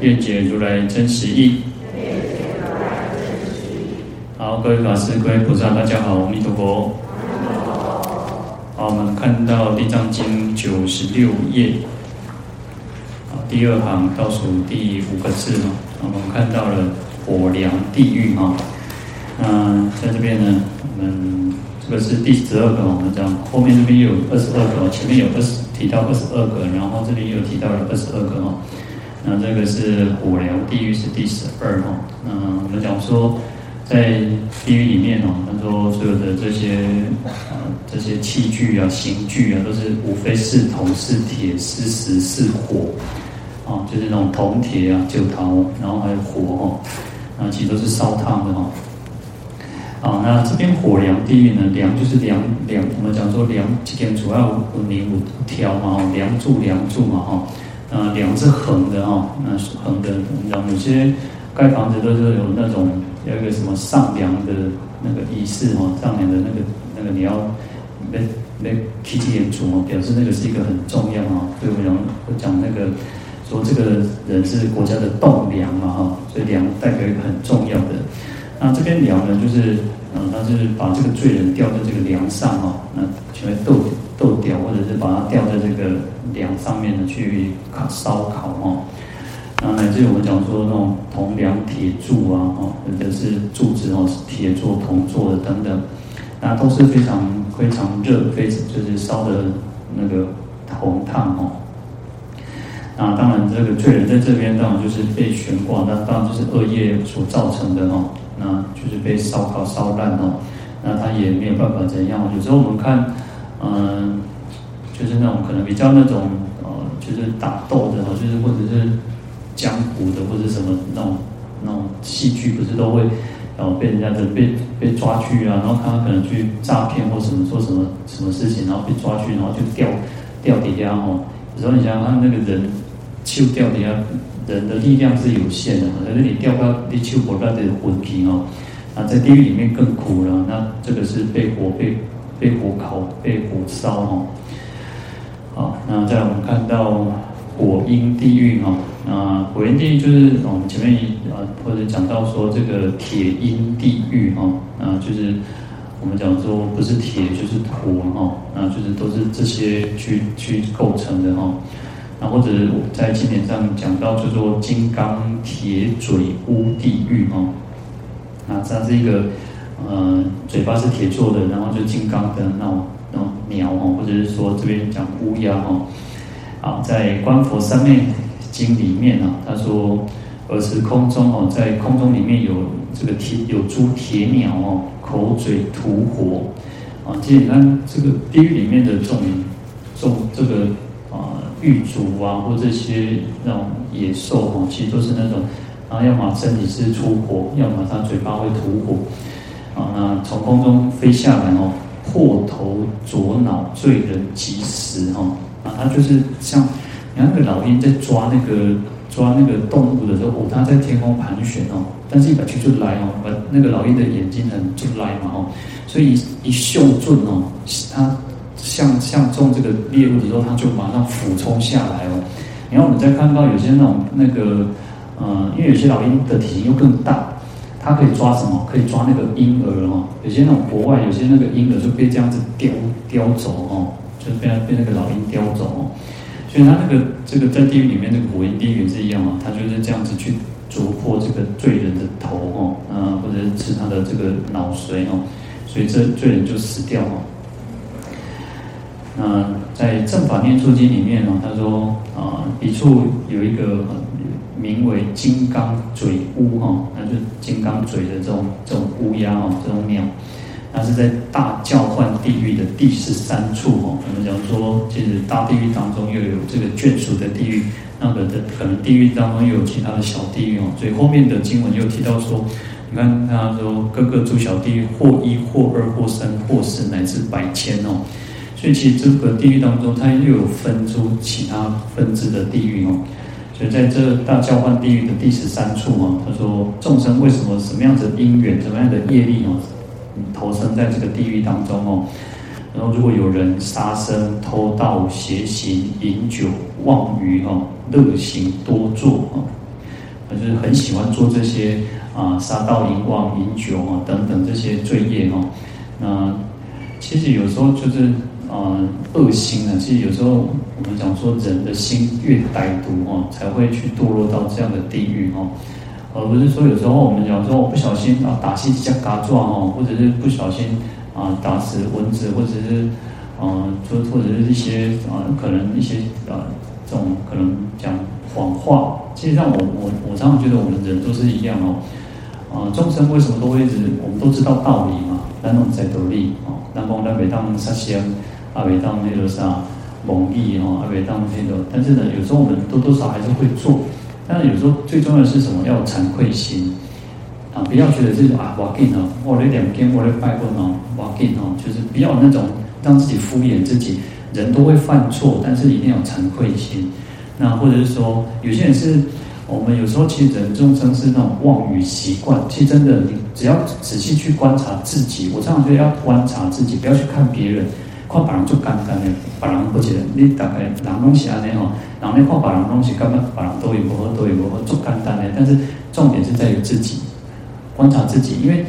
愿解如来真实义。好，各位法师、各位菩萨，大家好，阿弥陀佛。好，我们看到《地藏经》九十六页，第二行倒数第五个字哈，我们看到了火凉地狱哈。那在这边呢，我们这个是第十二个，我们讲后面这边有二十二个，前面有二十提到二十二个，然后这边又提到了二十二个哈。那这个是火凉地狱，是第十二哈。那我们讲说，在地狱里面哦，他说所有的这些啊这些器具啊、刑具啊，都是无非是铜、是铁、是石、是火，啊，就是那种铜、铁啊、酒陶，然后还有火哈，啊，其实都是烧烫的哈。啊，那这边火凉地狱呢，凉就是凉凉，我们讲说凉，这边主要有名有条嘛，梁柱梁柱嘛哈。啊，梁是横的哈，那是横的。我们讲有些盖房子都是有那种有一个什么上梁的那个仪式哈，上梁的那个那个你要那那提起点主哦，表示那个是一个很重要哦。所以我们讲那个说这个人是国家的栋梁嘛哈，所以梁代表一个很重要的。那这边梁呢，就是嗯，他就是把这个罪人吊在这个梁上哈，那全部斗斗吊，或者是把它吊在这个。梁上面的去烤烧烤哈，那乃至于我们讲说那种铜梁铁柱啊，哈，或者是柱子哦，是铁做、铜做的等等，那都是非常非常热，非就是烧的那个红烫哦。那当然，这个罪人在这边当然就是被悬挂，那当然就是恶业所造成的哦，那就是被烧烤烧烂哦，那他也没有办法怎样。有时候我们看，嗯。就是那种可能比较那种呃，就是打斗的，就是或者是江湖的，或者什么那种那种戏剧，不是都会然后被人家的被被抓去啊，然后他可能去诈骗或什么做什么什么事情，然后被抓去，然后就吊吊底下哦。有时候你想想看，那个人就吊底下，人的力量是有限的，可是你吊到你就火到这个魂皮哦，那在地狱里面更苦了。那这个是被火被被火烤被火烧哦。好，那再来我们看到火阴地狱哈，那火阴地狱就是我们前面啊或者讲到说这个铁阴地狱哈，啊就是我们讲说不是铁就是火哈，那就是都是这些去去构成的哈，那或者我在经典上讲到叫做金刚铁嘴乌地狱哦，那它是一个呃嘴巴是铁做的，然后就金刚的那种。那种鸟哦，或者是说这边讲乌鸦哦，啊，在《观佛三昧经》里面啊，他说，尔时空中哦，在空中里面有这个铁有诸铁鸟哦，口嘴吐火啊。其实你看这个地狱里面的众众这个狱卒啊，或这些那种野兽哦，其实都是那种啊，要么身体是出火，要么它嘴巴会吐火啊。那从空中飞下来哦。破头啄脑罪人及时哈啊，他就是像你看那个老鹰在抓那个抓那个动物的时候，哦它在天空盘旋哦，但是一把去就来哦，把那个老鹰的眼睛很就来嘛哦，所以一嗅准哦，它像像中这个猎物的时候，它就马上俯冲下来哦。然后我们再看到有些那种那个呃，因为有些老鹰的体型又更大。它可以抓什么？可以抓那个婴儿哦。有些那种国外，有些那个婴儿就被这样子叼叼走哦，就是被被那个老鹰叼走哦。所以它那个这个在地狱里面那个火阴地狱是一样哦，它就是这样子去啄破这个罪人的头哦，啊，或者是吃他的这个脑髓哦，所以这罪人就死掉哦。那在《正法念处经》里面呢，他说啊，一处有一个。名为金刚嘴乌哈，那就是金刚嘴的这种这种乌鸦哦，这种鸟，那是在大叫唤地狱的第十三处哦。我们讲说，其实大地狱当中又有这个眷属的地狱，那个的可能地狱当中又有其他的小地狱哦，所以后面的经文又提到说，你看他说各个诸小地狱，或一或二或三或四乃至百千哦，所以其实这个地狱当中，它又有分出其他分支的地狱哦，所以在这大交换地狱的第十三处哦，他说众生为什么什么样子的因缘，什么样的业力哦，投生在这个地狱当中哦。然后，如果有人杀生、偷盗、邪行、饮酒、妄语、哈、乐行多作啊，就是很喜欢做这些啊，杀盗淫妄、饮酒啊等等这些罪业哈。那其实有时候就是啊，恶心呢。其实有时候我们讲说，人的心越歹毒哈，才会去堕落到这样的地狱哈。而不是说有时候我们讲说，我不小心啊，打戏加嘎撞哦，或者是不小心。啊，打死蚊子，或者是，啊，就或者是一些啊，可能一些啊，这种可能讲谎话。其实上我，我我常常觉得我们人都是一样哦。啊，众生为什么都会一直？我们都知道道理嘛，但那种在道理哦，那么那每当杀生，啊，每当那个啥，蒙蔽哦，啊，每当那个，但是呢，有时候我们多多少还是会做。但是有时候最重要的是什么？要有惭愧心。啊，不要觉得这种啊，我紧哦，我的两边我的拜过哦，我紧哦，就是不要那种让自己敷衍自己。人都会犯错，但是一定要有惭愧心。那或者是说，有些人是，我们有时候其实人众生是那种妄语习惯。其实真的，你只要仔细去观察自己，我常常觉得要观察自己，不要去看别人。看别人就简单的，别人不觉得你大概人东西安尼吼，然后你看别人东西，根本别人都有不好，都有不好，就简单的。但是重点是在于自己。观察自己，因为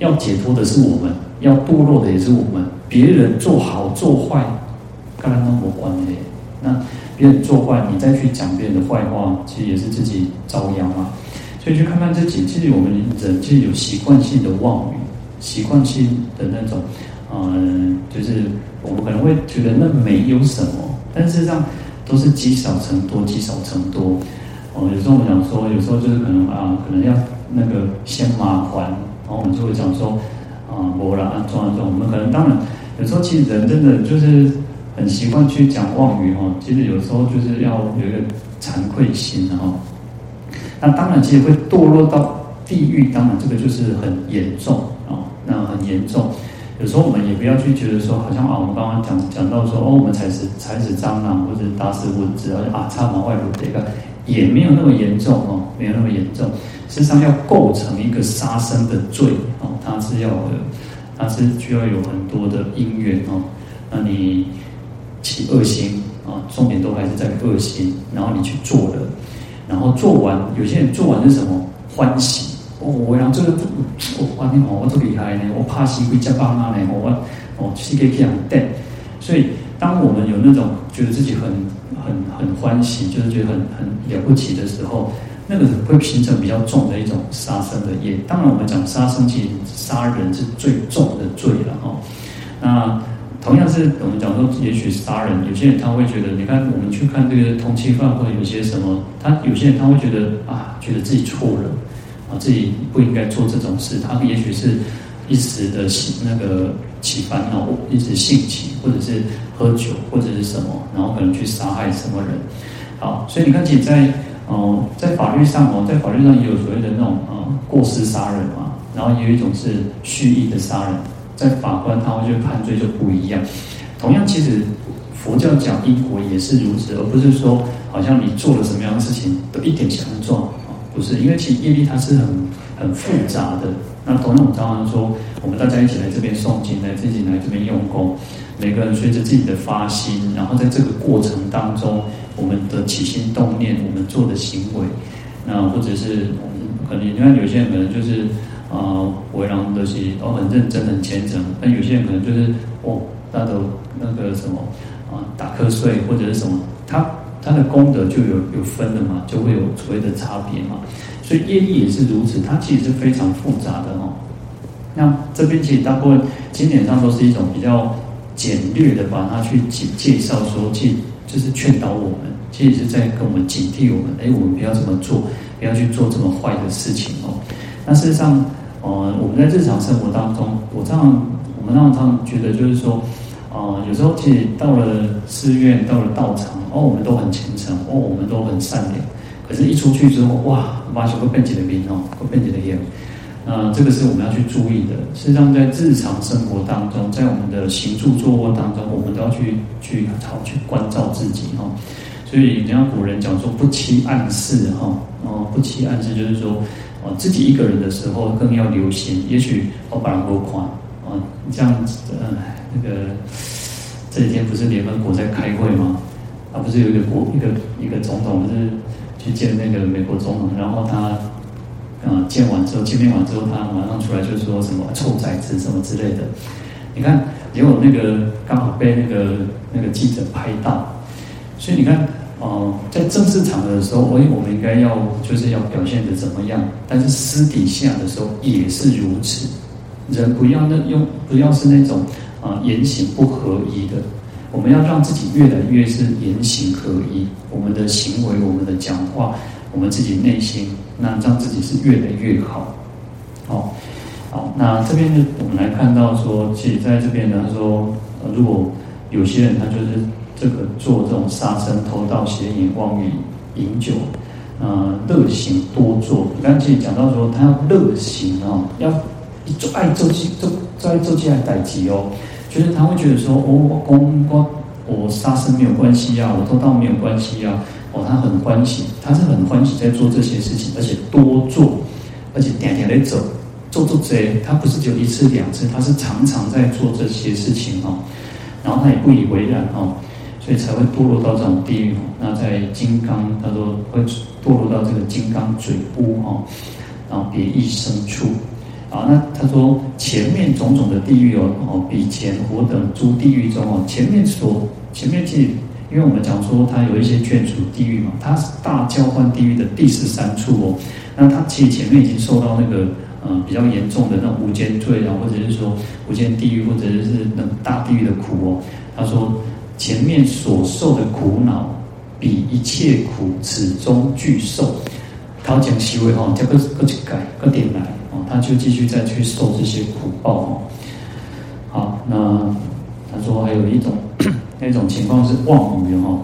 要解脱的是我们，要堕落的也是我们。别人做好做坏，跟他都无关系。那别人做坏，你再去讲别人的坏话，其实也是自己遭殃嘛。所以去看看自己，其实我们人其实有习惯性的妄语，习惯性的那种，嗯，就是我们可能会觉得那没有什么，但事实上都是积少成多，积少成多。哦，有时候我们讲说，有时候就是可能啊，可能要。那个嫌麻烦，然后我们就会讲说，啊，我啦，啊，装啊装，我们可能当然有时候其实人真的就是很习惯去讲妄语哈，其实有时候就是要有一个惭愧心哈。那当然其实会堕落到地狱，当然这个就是很严重啊，那很严重。有时候我们也不要去觉得说，好像啊，我们刚刚讲讲到说，哦，我们踩死踩死蟑螂或者打死蚊子，而且啊，插毛外露这个也没有那么严重哦，没有那么严重。实际上要构成一个杀生的罪哦，它是要的，它是需要有很多的因缘哦。那你起恶心啊，重点都还是在恶心，然后你去做了，然后做完，有些人做完是什么欢喜哦，我让这个我哇，你，我这么厉害呢，我怕死鬼加巴妈呢，我我世界这样带，所以当我们有那种觉得自己很很很欢喜，就是觉得很很了不起的时候。那个会形成比较重的一种杀生的业。当然，我们讲杀生，其实杀人是最重的罪了哈。那同样是我们讲说，也许杀人，有些人他会觉得，你看我们去看这个通缉犯或者有些什么，他有些人他会觉得啊，觉得自己错了自己不应该做这种事。他也许是一时的起那个起烦恼，一时兴起，或者是喝酒或者是什么，然后可能去杀害什么人。好，所以你看，其实在哦，在法律上哦，在法律上也有所谓的那种呃过失杀人嘛，然后也有一种是蓄意的杀人，在法官他会去判罪就不一样。同样，其实佛教讲因果也是如此，而不是说好像你做了什么样的事情都一点相撞啊，不是，因为其实业力它是很很复杂的。那同样，我们常常说，我们大家一起来这边诵经，来自己来这边用功，每个人随着自己的发心，然后在这个过程当中。我们的起心动念，我们做的行为，那或者是我们可能你看有些人可能就是啊，为人的是都很认真、很虔诚，但有些人可能就是哦，他都那个什么啊，打瞌睡或者是什么，他他的功德就有有分的嘛，就会有所谓的差别嘛。所以业力也是如此，它其实是非常复杂的哦。那这边其实大部分经典上都是一种比较简略的，把它去介介绍说去。就是劝导我们，其实是在跟我们警惕我们，哎，我们不要这么做，不要去做这么坏的事情哦。那事实上，呃，我们在日常生活当中，我这样，我们常常觉得就是说，呃，有时候其实到了寺院，到了道场，哦，我们都很虔诚，哦，我们都很善良。可是，一出去之后，哇，马上会变起的兵哦，会变起的严。那这个是我们要去注意的。实际上，在日常生活当中，在我们的行住坐卧当中，我们都要去去好去关照自己哈。所以，人家古人讲说“不欺暗室”哈，哦，不欺暗室就是说，哦，自己一个人的时候更要留心。也许我把人多款啊，这样子的那个这几天不是联合国在开会吗？啊，不是有一个国一个一个总统是去见那个美国总统，然后他。啊，见完之后，见面完之后，他马上出来就说什么臭崽子什么之类的。你看，结果那个刚好被那个那个记者拍到，所以你看，哦、在正式场合的时候，我我们应该要就是要表现得怎么样？但是私底下的时候也是如此。人不要那用，不要是那种啊、言行不合一的。我们要让自己越来越是言行合一，我们的行为，我们的讲话。我们自己内心，那让自己是越来越好，哦，好，那这边呢，我们来看到说，其实在这边呢，他说，如果有些人他就是这个做这种杀生、偷盗、邪淫、妄语、饮酒，呃，乐行多做。你刚才讲到说，他要乐行哦，要做爱做起做做爱做起来代志哦，就是他会觉得说，哦，我公我我杀生没有关系呀、啊，我偷盗没有关系呀、啊。哦，他很欢喜，他是很欢喜在做这些事情，而且多做，而且点点来走，做做这，他不是只有一次两次，他是常常在做这些事情哦。然后他也不以为然哦，所以才会堕落到这种地狱。那在金刚，他说会堕落到这个金刚嘴污哦，然后别异生处啊。那他说前面种种的地狱哦，哦，比前火等诸地狱中哦，前面所前面其实。因为我们讲说，它有一些眷属地狱嘛，它是大交换地狱的第十三处哦。那它其实前面已经受到那个嗯比较严重的那无间罪啊，或者是说无间地狱，或者是那大地狱的苦哦。他说前面所受的苦恼，比一切苦此中俱受。他讲细微哈，叫个个去改个点来哦，他就继续再去受这些苦报哦。好，那他说还有一种。那种情况是妄语哈，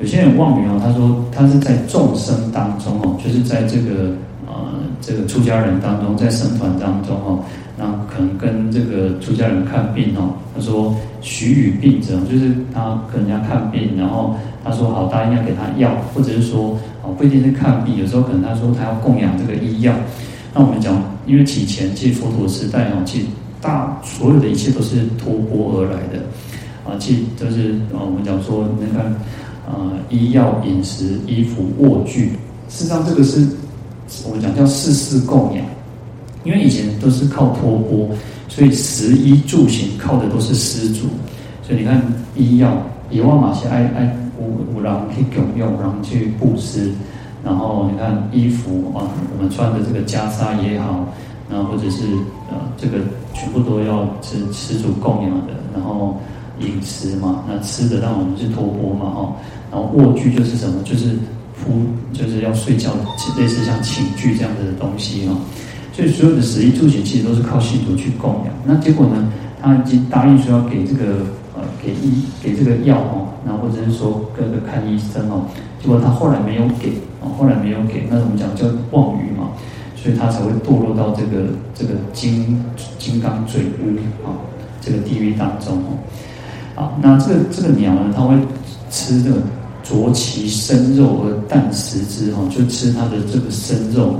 有些人妄语啊，他说他是在众生当中哦，就是在这个呃这个出家人当中，在僧团当中哦，那可能跟这个出家人看病哦，他说许与病者，就是他跟人家看病，然后他说好，答应要给他药，或者是说哦不一定是看病，有时候可能他说他要供养这个医药，那我们讲，因为以前其实佛陀时代哦，其实大所有的一切都是托钵而来的。啊，即就是啊，我们讲说，那个呃，医药、饮食、衣服、卧具，事实上这个是我们讲叫世事供养。因为以前都是靠托钵，所以食衣住行靠的都是施主。所以你看医药，以往嘛是爱爱五五郎去供用，然后去布施。然后你看衣服啊，我们穿的这个袈裟也好，然后或者是呃，这个全部都要是施主供养的，然后。饮食嘛，那吃的让我们是托钵嘛，哈，然后卧具就是什么，就是铺，就是要睡觉，类似像寝具这样子的东西哈。所以所有的食衣住行其实都是靠信徒去供养。那结果呢，他已经答应说要给这个呃给医给这个药哦，然后或者是说各个看医生哦，结果他后来没有给，哦后来没有给，那我们讲叫妄语嘛，所以他才会堕落到这个这个金金刚嘴屋啊这个地狱当中哦。好，那这个这个鸟呢，它会吃这个啄其生肉而啖食之哦，就吃它的这个生肉。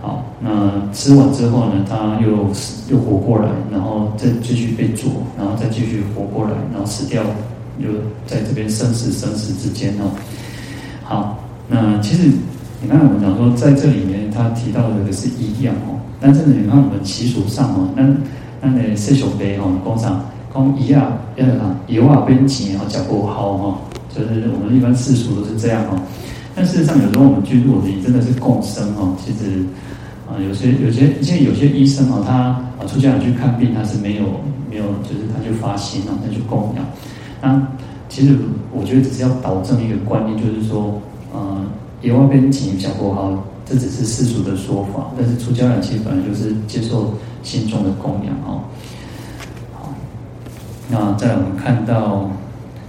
好，那吃完之后呢，它又又活过来，然后再继续被啄，然后再继续活过来，然后死掉，就在这边生死生死之间哦。好，那其实你看我们讲说，在这里面他提到的这个是一样哦，但是你看我们习俗上哦，那那那四小杯哦，工厂。讲一啊，要啊，油啊变钱哦，脚不好哈，就是我们一般世俗都是这样哦。但事实上，有时候我们去如果你真的是共生哦，其实啊，有些有些，现在有些医生哦，他啊出家人去看病，他是没有没有，就是他就发心哦，他就供养。那其实我觉得只是要导正一个观念，就是说，呃，油啊变钱脚不好，这只是世俗的说法，但是出家人其实本来就是接受心中的供养哦。那再来我们看到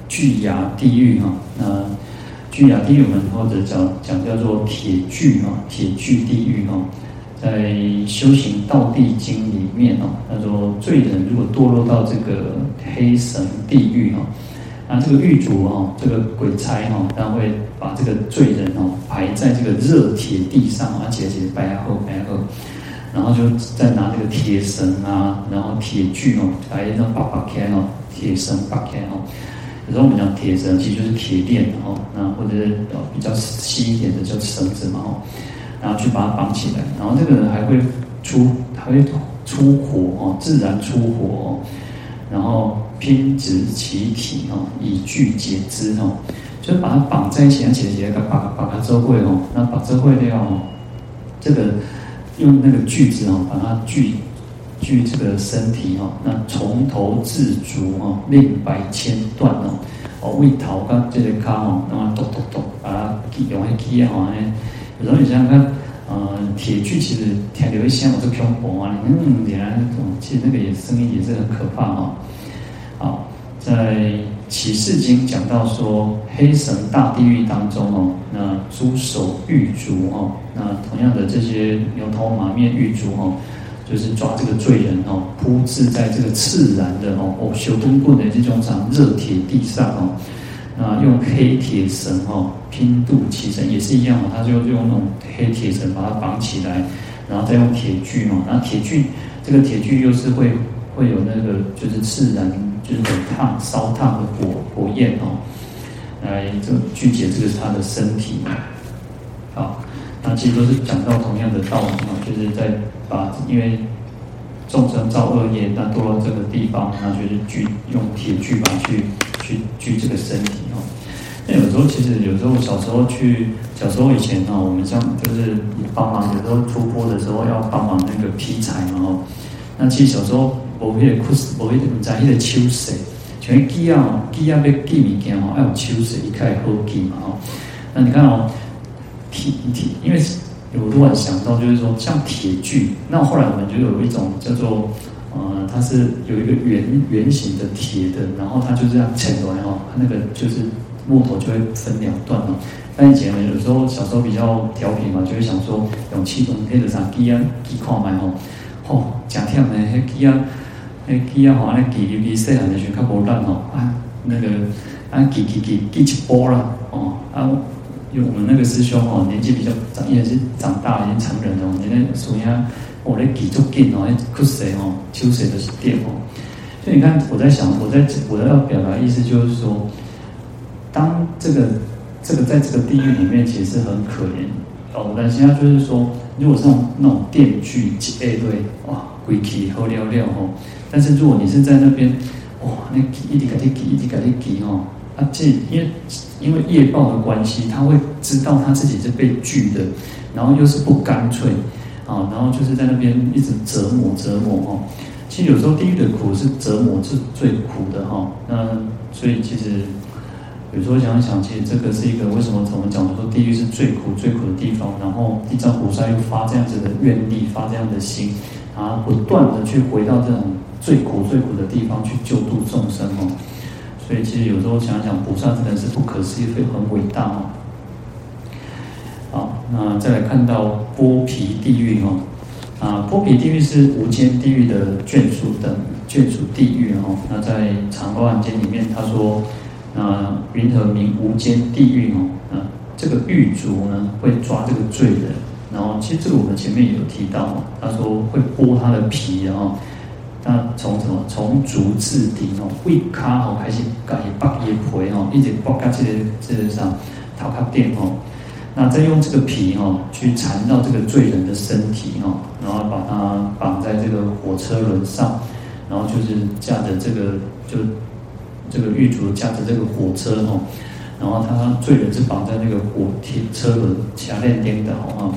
巨崖地狱哈，那巨崖地狱我们或者讲讲叫做铁锯哈，铁锯地狱哈，在《修行道地经》里面哦，他说罪人如果堕落到这个黑神地狱哈，那这个狱卒哈，这个鬼差哈，他会把这个罪人哦排在这个热铁地上，而且且白后白后。然后就再拿那个铁绳啊，然后铁锯哦，来那拔拔开哦，铁绳拔开哦。有时候我们讲铁绳，其实就是铁链哦，那或者是比较细一点的叫绳子嘛哦，然后去把它绑起来。然后这个人还会出，还会出火哦，自然出火哦。然后偏执其体哦，以锯解之哦，就把它绑在一起，而且也把把把它周会哦，那把周会掉哦，这个。用那个锯子哦，把它锯锯这个身体哦，那从头至足哦，令百千段哦，哦为头跟这个卡哦，那么剁剁剁，把它用来锯啊，有时候你想想看，呃，铁锯其实听留一声我就恐怖啊，嗯，原来那种其实那个也声音也是很可怕哈。好，在。启示经讲到说，黑神大地狱当中哦，那诸手狱卒哦，那同样的这些牛头马面狱卒哦，就是抓这个罪人哦，铺置在这个炽燃的哦哦修东棍的这种场热铁地上哦，那用黑铁绳哦拼渡其绳也是一样哦，他就用那种黑铁绳把它绑起来，然后再用铁锯嘛，然后铁锯这个铁锯又是会会有那个就是炽燃。就是很烫、烧烫的火火焰哦，来这具解这个是他的身体嘛。好，那其实都是讲到同样的道理嘛，就是在把因为众生造恶业，那堕到这个地方，那就是锯用铁锯把去去锯这个身体哦。那有时候其实有时候小时候去小时候以前哦，我们像就是帮忙，有时候出坡的时候要帮忙那个劈柴嘛哦。那其实小时候。无迄个苦，无迄个唔知迄个手势，像迄锯啊，锯啊要锯物件吼，要用手势，伊较会好锯嘛吼。那你看哦，铁铁，因为我突然想到，就是说像铁锯，那后来我们就有一种叫做，呃，它是有一个圆圆形的铁的，然后它就这样切来哦，它那个就是木头就会分两段哦。但以前有时候小时候比较调皮嘛，就会想说用气动铁的啥锯啊锯看卖吼，吼真忝的迄锯啊。诶，锯啊，吼，安尼锯锯锯，细汉的时候较无力吼，啊，那个，啊，锯锯锯锯一波啦，哦，啊，有我们那个师兄哦，年纪比较长，也是长大，已经成人了，现在属于啊，我咧锯足紧哦，迄骨髓哦，手髓都是电哦。所以你看，我在想，我在我要表达的意思就是说，当这个这个在这个地狱里面，其实是很可怜哦。但现在就是说，如果是那种那种电锯切对，哇，鬼气好了了吼。但是如果你是在那边，哇，那一直给你给，一直给你给哦，啊，这因为因为业报的关系，他会知道他自己是被拒的，然后又是不干脆，啊，然后就是在那边一直折磨折磨哦。其实有时候地狱的苦是折磨是最苦的哈。那所以其实有时候想一想，其实这个是一个为什么我们讲说地狱是最苦最苦的地方，然后地藏菩萨又发这样子的愿力，发这样的心，啊，不断的去回到这种。最苦最苦的地方去救度众生哦，所以其实有时候想想，菩萨真的是不可思议，会很伟大哦。好，那再来看到剥皮地狱哦，啊，剥皮地狱是无间地狱的眷属等眷属地狱哦。那在《长阿含经》里面，他说，那云何名无间地狱哦？这个狱卒呢，会抓这个罪人，然后其实这个我们前面也有提到哦，他说会剥他的皮哦。那从什么？从足至顶哦，胃卡哦开始改拔叶皮哦，一直剥到这个这个上头壳顶哦。那再用这个皮哦去缠到这个罪人的身体哦，然后把它绑在这个火车轮上，然后就是驾着这个就这个狱卒驾着这个火车哦，然后他罪人是绑在那个火铁车轮下面颠的哦，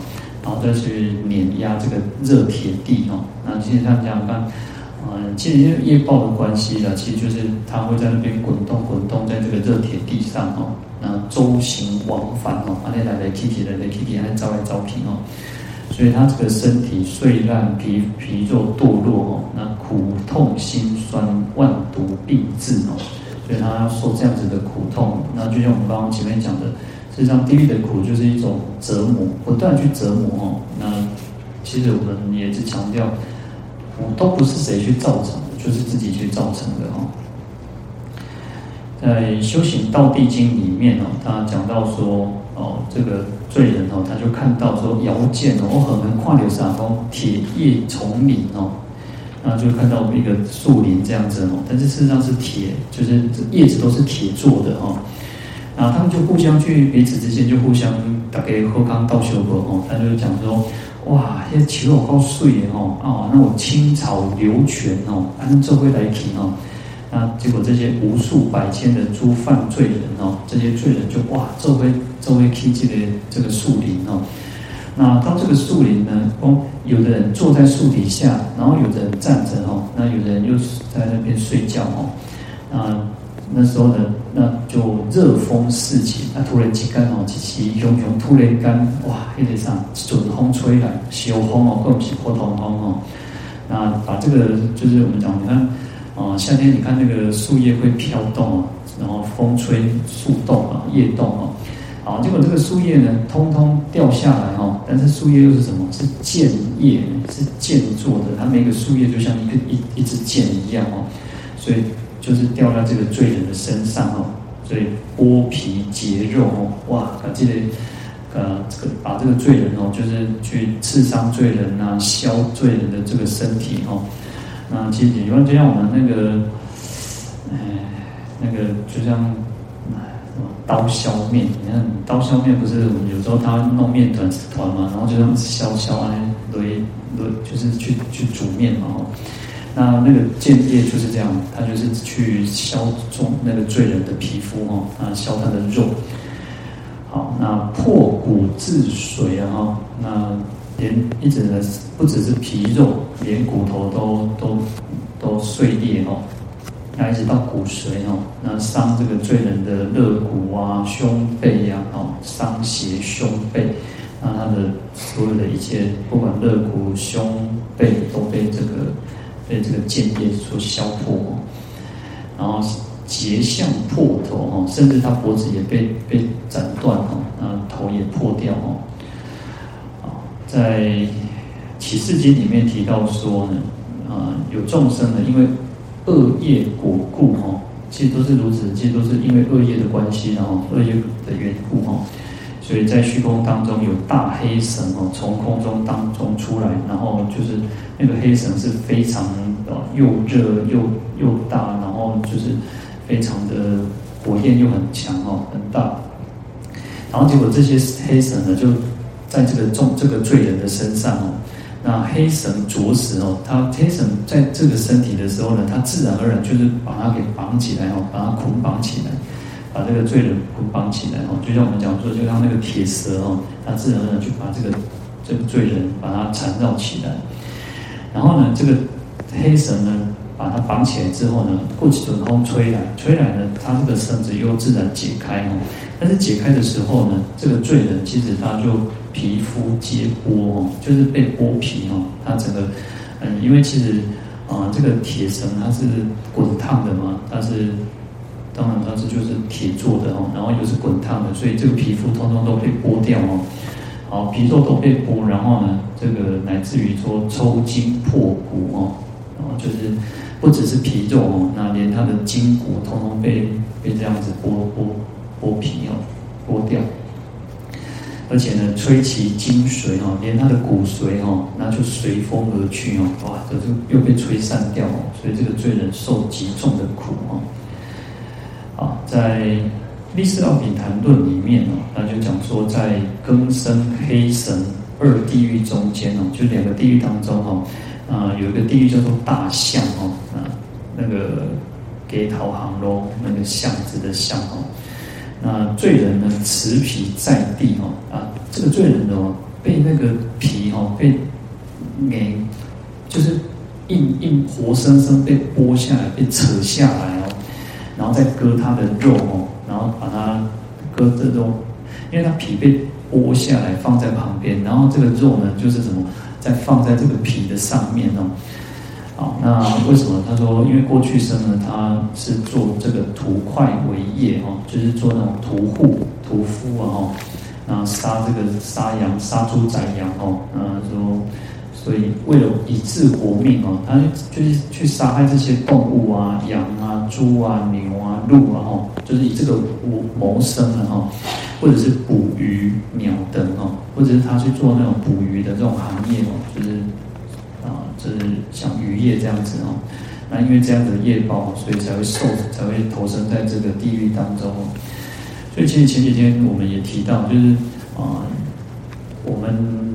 然后再去碾压这个热铁地哦。那其实像这样看。嗯，其实因为业报的关系呢，其实就是它会在那边滚动滚动，在这个热铁地上哦，那周行往返哦，啊，来来去去来来去去，还招来招去哦，所以他这个身体碎烂，皮皮肉堕落哦，那苦痛心酸，万毒病至哦，所以他要受这样子的苦痛。那就像我们刚刚前面讲的，实际上地狱的苦就是一种折磨，不断去折磨哦。那其实我们也是强调，我都不是谁去造成的，就是自己去造成的哦。在《修行道地经》里面哦，他讲到说哦，这个罪人哦，他就看到说遥见哦，我很能跨流沙峰铁叶丛林哦。那就看到一个树林这样子哦，但是事实上是铁，就是叶子都是铁做的哦。然后他们就互相去彼此之间就互相大概喝康道修过哦，他就讲说，哇，这耆老好水哦，啊，那我青草流泉哦，按这会来听哦。那结果这些无数百千的诸犯罪人哦，这些罪人就哇，这回这回去这个这个树林哦。那到这个树林呢，哦，有的人坐在树底下，然后有的人站着哦，那有的人又在那边睡觉哦。啊，那时候呢，那就热风四起，那突然之间哦，起起熊熊突然间，哇，一点上准风吹来，小风哦，更不是普通风哦。那把这个就是我们讲，你看，啊，夏天你看那个树叶会飘动哦，然后风吹树动啊，叶动哦。好，结果这个树叶呢，通通掉下来哈，但是树叶又是什么？是剑叶，是剑做的。它每个树叶就像一个一一支剑一样哦，所以就是掉在这个罪人的身上哦，所以剥皮截肉哦，哇！记得呃，这个把这个罪人哦，就是去刺伤罪人呐，削罪人的这个身体哦。那其实有就像我们那个，哎，那个就像。刀削面，你看刀削面不是有时候他弄面团团嘛，然后就这样削削啊，熨熨就是去去煮面嘛哦。那那个剑业就是这样，他就是去削中那个罪人的皮肤哦，啊削他的肉。好，那破骨治髓啊，那连一直呢不只是皮肉，连骨头都都都碎裂哦。那一直到骨髓哦，那伤这个罪人的肋骨啊、胸背呀，哦，伤胁胸背，那他的所有的一切，不管肋骨、胸背，都被这个被这个剑叶所削破，然后截相破头哦，甚至他脖子也被被斩断哦，那头也破掉哦。啊，在启示经里面提到说呢，啊，有众生呢，因为恶业果故哈，其实都是如此，其实都是因为恶业的关系，然后恶业的缘故哈，所以在虚空当中有大黑绳哦，从空中当中出来，然后就是那个黑绳是非常又热又又大，然后就是非常的火焰又很强哦，很大，然后结果这些黑绳呢就在这个众这个罪人的身上哦。那黑绳着实哦，他黑绳在这个身体的时候呢，他自然而然就是把它给绑起来哦，把它捆绑起来，把这个罪人捆绑起来哦，就像我们讲说，就像那个铁蛇哦，他自然而然就把这个这个罪人把它缠绕起来，然后呢，这个黑绳呢，把它绑起来之后呢，过几阵风吹来，吹来呢，它这个绳子又自然解开哦，但是解开的时候呢，这个罪人其实他就。皮肤皆剥哦，就是被剥皮哦。他整个，嗯，因为其实啊，这个铁绳它是滚烫的嘛，它是当然它是就是铁做的哦，然后又是滚烫的，所以这个皮肤通通都被剥掉哦。好，皮肉都被剥，然后呢，这个乃至于说抽筋破骨哦，然后就是不只是皮肉哦，那连它的筋骨通通被被这样子剥剥剥皮哦，剥掉。而且呢，吹其精髓哦，连他的骨髓哦，那就随风而去哦，哇，这就又被吹散掉哦，所以这个罪人受极重的苦哦。好，在《历史奥品谈论》里面哦，那就讲说，在更生黑神二地狱中间哦，就两个地狱当中哦，啊，有一个地狱叫做大象哦，啊，那个给桃行咯，那个巷子的巷哦。那罪人呢，持皮在地哦，啊，这个罪人哦，被那个皮哦，被给就是硬硬活生生被剥下来，被扯下来，然后再割他的肉哦，然后把它割这种，因为他皮被剥下来放在旁边，然后这个肉呢，就是什么，再放在这个皮的上面哦，好，那为什么？他说，因为过去生呢，他是做这个屠快为业哦，就是做那种屠户、屠夫啊哦，那杀这个杀羊、杀猪宰羊哦，那说，所以为了以治活命哦，他就是去杀害这些动物啊，羊啊、猪啊、牛啊、鹿啊哦，就是以这个谋谋生的哈，或者是捕鱼、鸟等哦，或者是他去做那种捕鱼的这种行业哦，就是啊，就。是像渔业这样子哦，那因为这样的业报，所以才会受，才会投身在这个地狱当中。所以其实前几天我们也提到，就是啊、我们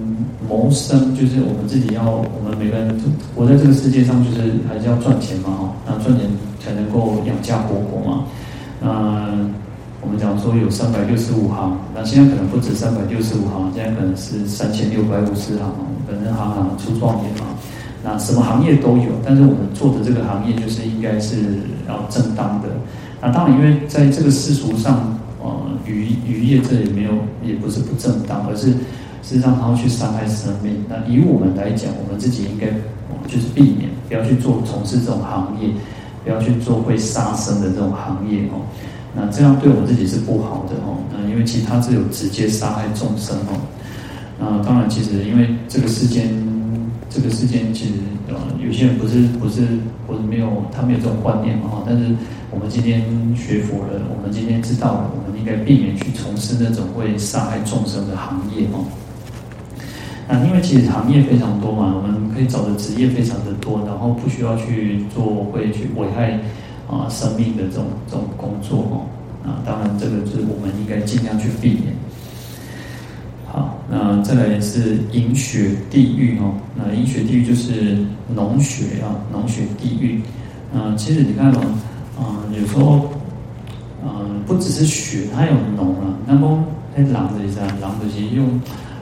谋生，就是我们自己要，我们每个人活在这个世界上，就是还是要赚钱嘛，哈，那赚钱才能够养家活口嘛。那我们讲说有三百六十五行，那现在可能不止三百六十五行，现在可能是三千六百五十行，可能行行出状元嘛。那什么行业都有，但是我们做的这个行业就是应该是要正当的。那当然，因为在这个世俗上，呃，渔渔业这也没有，也不是不正当，而是事实上它会去伤害生命。那以我们来讲，我们自己应该就是避免，不要去做从事这种行业，不要去做会杀生的这种行业哦。那这样对我们自己是不好的哦。那因为其他是有直接杀害众生哦。那当然，其实因为这个世间。这个世间其实，有些人不是不是或者没有他没有这种观念嘛，但是我们今天学佛了，我们今天知道了，我们应该避免去从事那种会杀害众生的行业哦。那因为其实行业非常多嘛，我们可以找的职业非常的多，然后不需要去做会去危害啊生命的这种这种工作哦。啊，当然这个就是我们应该尽量去避免。好，那再来是饮血地狱哦。那饮血地狱就是脓血啊，脓血地狱。嗯，其实你看哦，嗯，有时候，嗯，不只是血，它有脓啊。那么那狼的意思啊，狼的其实用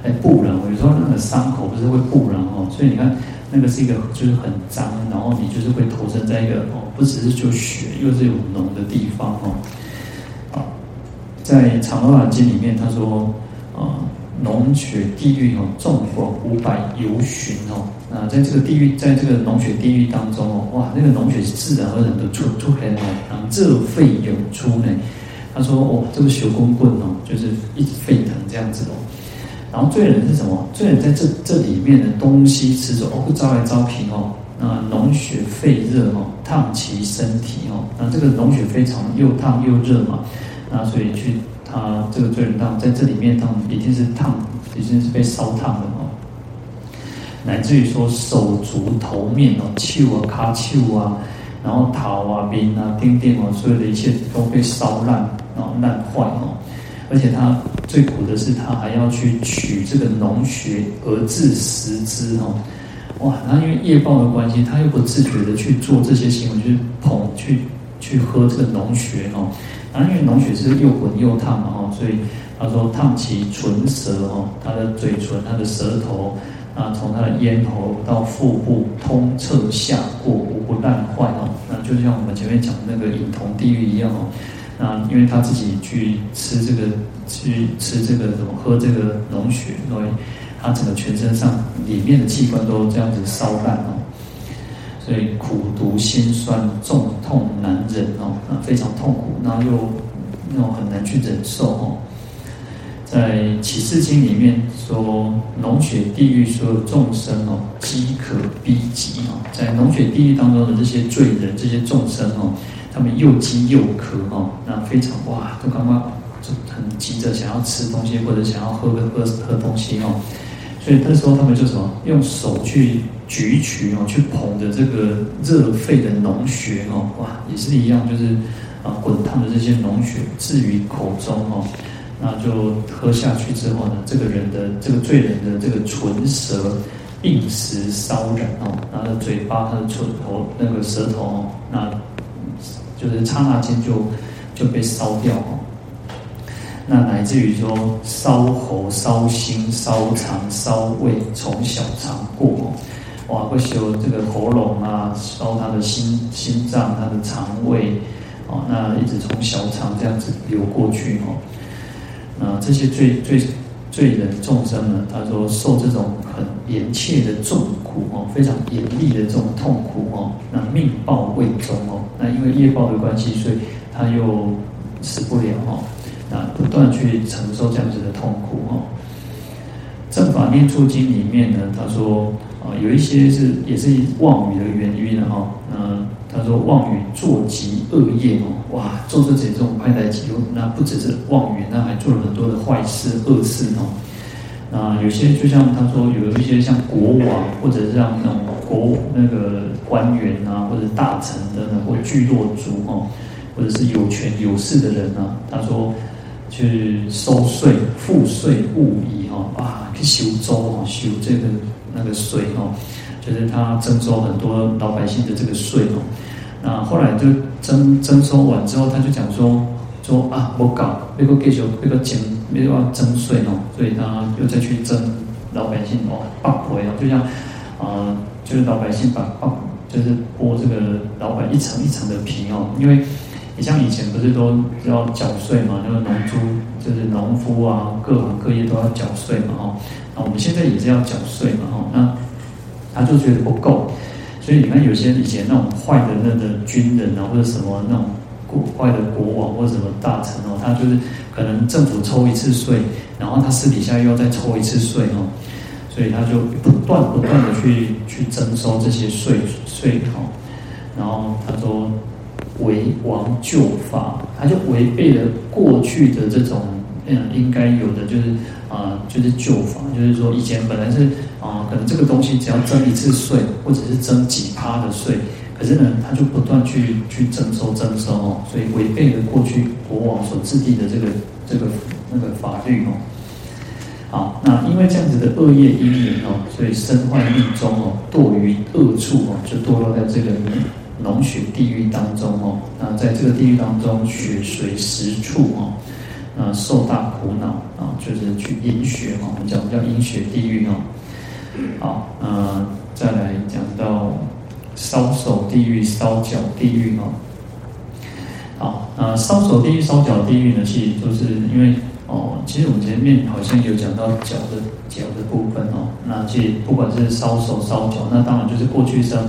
哎布染，有时候那个伤口不是会布染哦，所以你看那个是一个就是很脏，然后你就是会投身在一个哦，不只是就血，又是有脓的地方哦。好，在《长阿含经》里面他说，啊。脓血地狱哦，众佛五百由旬哦。那在这个地狱，在这个脓血地狱当中哦，哇，那个脓血是自然而然的出出来哦，热沸涌出呢。他说哦，这个血滚滚哦，就是一直沸腾这样子哦。然后罪人是什么？罪人在这这里面的东西吃着哦，不招来招平哦。那脓血沸热哦，烫其身体哦。那这个脓血非常又烫又热嘛，那所以去。他这个罪人当在这里面，他们一定是烫，已经是被烧烫的哦，乃至于说手足头面哦，手啊、卡手啊，然后桃啊、冰啊、钉钉哦，所有的一切都被烧烂，然后烂坏哦。而且他最苦的是，他还要去取这个脓血而自食之哦。哇，那因为业报的关系，他又不自觉的去做这些行为，去捧、去去喝这个脓血哦。那因为脓血是又滚又烫嘛，哈，所以他说烫其唇舌，哈，他的嘴唇、他的舌头，啊，从他的咽喉到腹部通彻下过，无不烂坏，哦，那就像我们前面讲的那个饮铜地狱一样，哦，那因为他自己去吃这个，去吃这个什么，喝这个脓血，所以他整个全身上里面的器官都这样子烧烂，哦。所以苦毒心酸，重痛难忍哦，啊，非常痛苦，然后又那种很难去忍受哦。在《启示经》里面说，脓血地狱所有众生哦，饥渴逼急哦，在脓血地狱当中的这些罪人、这些众生哦，他们又饥又渴哦，那非常哇，都刚刚就很急着想要吃东西或者想要喝个喝喝东西哦。所以那时候他们就什么，用手去举取哦，去捧着这个热沸的脓血哦，哇，也是一样，就是啊滚烫的这些脓血置于口中哦，那就喝下去之后呢，这个人的这个罪人的这个唇舌并时烧燃哦，他的嘴巴、他的唇头、那个舌头哦，那就是刹那间就就被烧掉哦。那乃至于说烧喉、烧心、烧肠、烧胃，从小肠过哦，哇，会修这个喉咙啊，烧他的心心脏、他的肠胃哦，那一直从小肠这样子流过去哦。那这些罪罪罪人众生呢，他说受这种很严切的重苦哦，非常严厉的这种痛苦哦，那命报未终哦，那因为业报的关系，所以他又死不了哦，那不断去承受这样子的痛苦哦。正法念处经里面呢，他说啊，有一些是也是妄语的原因哈，那他说妄语作极恶业哦，哇，做这些这种坏代极，那不只是妄语，那还做了很多的坏事恶事哦。那，有些就像他说，有一些像国王，或者是像那种国那个官员啊，或者大臣等等，或聚落族哦，或者是有权有势的人啊，他说去收税、赋税、务役哈，啊，去修州哦，修这个那个税哦，就是他征收很多老百姓的这个税哦。那后来就征征收完之后，他就讲说说啊，我搞那个给求那个钱。没有要征税哦，所以他又再去征老百姓哦，报回哦，就像啊、就是老百姓把报，就是剥这个老板一层一层的皮哦，因为你像以前不是都要缴税嘛，那个农租就是农夫啊，各行各业都要缴税嘛哦，那我们现在也是要缴税嘛哦，那他就觉得不够，所以你看有些以前那种坏的那个军人啊，或者什么那种。国坏的国王或者什么大臣哦，他就是可能政府抽一次税，然后他私底下又要再抽一次税哦，所以他就不断不断的去去征收这些税税哦，然后他说违王旧法，他就违背了过去的这种嗯应该有的就是啊、就是旧法，就是说以前本来是啊、可能这个东西只要征一次税，或者是征几趴的税。可是呢，他就不断去去征收征收哦，所以违背了过去国王所制定的这个这个那个法律哦。好，那因为这样子的恶业因缘哦，所以身患命终哦，堕于恶处哦，就堕落在这个脓血地狱当中哦。那在这个地狱当中，血随十处哦，那受大苦恼啊，就是去饮血哦，我们讲叫饮血地狱哦。好，呃，再来讲到。烧手地狱、烧脚地狱哦，好，那烧手地狱、烧脚地狱呢？其实都是因为哦，其实我们前面好像有讲到脚的脚的部分哦。那其实不管是烧手、烧脚，那当然就是过去生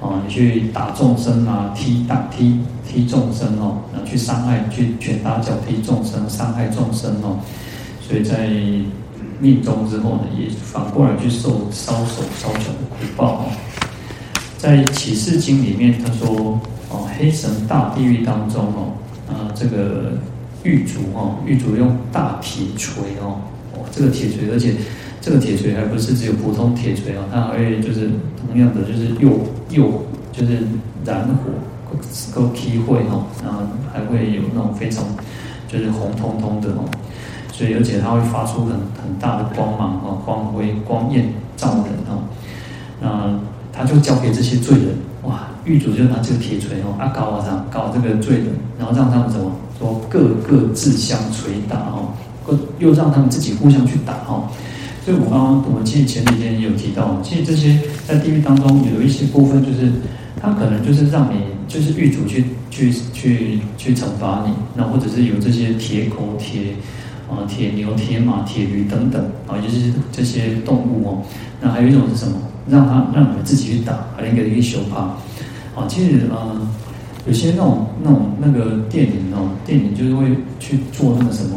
啊，你去打众生啊，踢打踢踢众生哦，那去伤害、去拳打脚踢众生，伤害众生哦。所以在命中之后呢，也反过来去受烧手、烧脚的苦报哦。在启示经里面，他说：“哦，黑神大地狱当中哦，啊，这个狱卒哦，狱卒用大铁锤哦，哦，这个铁锤，而且这个铁锤还不是只有普通铁锤哦，它还就是同样的就是又又就是燃火够体会哦，然后还会有那种非常就是红彤彤的哦，所以而且它会发出很很大的光芒哦，光辉光艳照人哦，那。”他就交给这些罪人，哇！狱卒就拿这个铁锤哦，啊，搞啊上搞这个罪人，然后让他们怎么说，各个自相捶打哦，各又让他们自己互相去打哦。所以我刚刚我们其实前几天也有提到，其实这些在地狱当中有一些部分，就是他可能就是让你就是狱卒去去去去惩罚你，那或者是有这些铁狗、铁啊、铁牛、铁马、铁驴等等啊，就是这些动物哦。那还有一种是什么？让他让你们自己去打，还一个一个修怕，啊，其实呃，有些那种那种那个电影哦，电影就是会去做那个什么，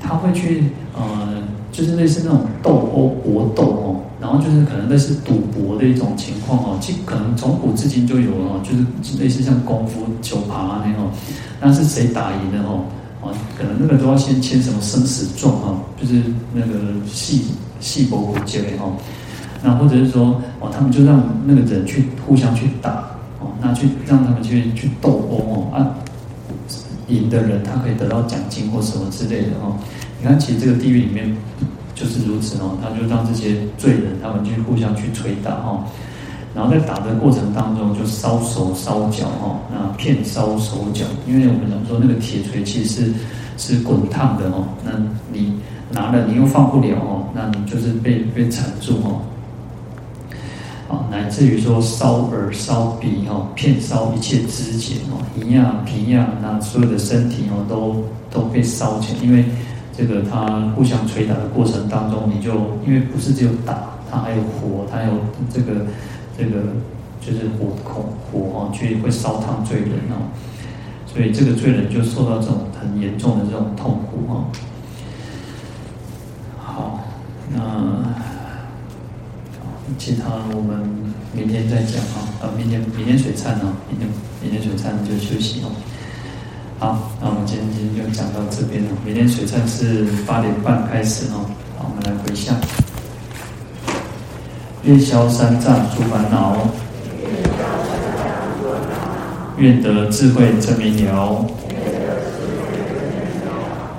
他会去呃，就是类似那种斗殴搏斗哦，然后就是可能类似赌博的一种情况哦，其可能从古至今就有了，就是类似像功夫、球爬啊那种，但是谁打赢的哦，哦，可能那个都要先签什么生死状哦，就是那个细细胞骨结哦。那或者是说，哦，他们就让那个人去互相去打，去让他们去去斗殴哦，啊，赢的人他可以得到奖金或什么之类的哦。你看，其实这个地狱里面就是如此哦，他就让这些罪人他们去互相去捶打哦，然后在打的过程当中就烧手烧脚哦，那遍烧手脚，因为我们讲说那个铁锤其实是是滚烫的哦，那你拿了你又放不了哦，那你就是被被缠住哦。乃至于说烧耳、烧鼻哦，遍烧一切肢节哦，一样皮样，那所有的身体哦，都都被烧起来。因为这个他互相捶打的过程当中，你就因为不是只有打它还有火，它有这个这个就是火孔火哦，去会烧烫罪人哦，所以这个罪人就受到这种很严重的这种痛苦哦。好，那其他我们明天再讲啊，啊，明天明天水忏哦，明天明天水忏就休息哦。好，那我们今天今天就讲到这边了。明天水忏是八点半开始哦。好，我们来回向。愿消三障诸烦恼，愿得智慧真明了，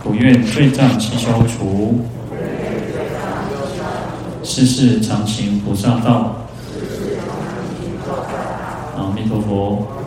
不愿罪障悉消除，世世常行菩萨道。阿弥陀佛。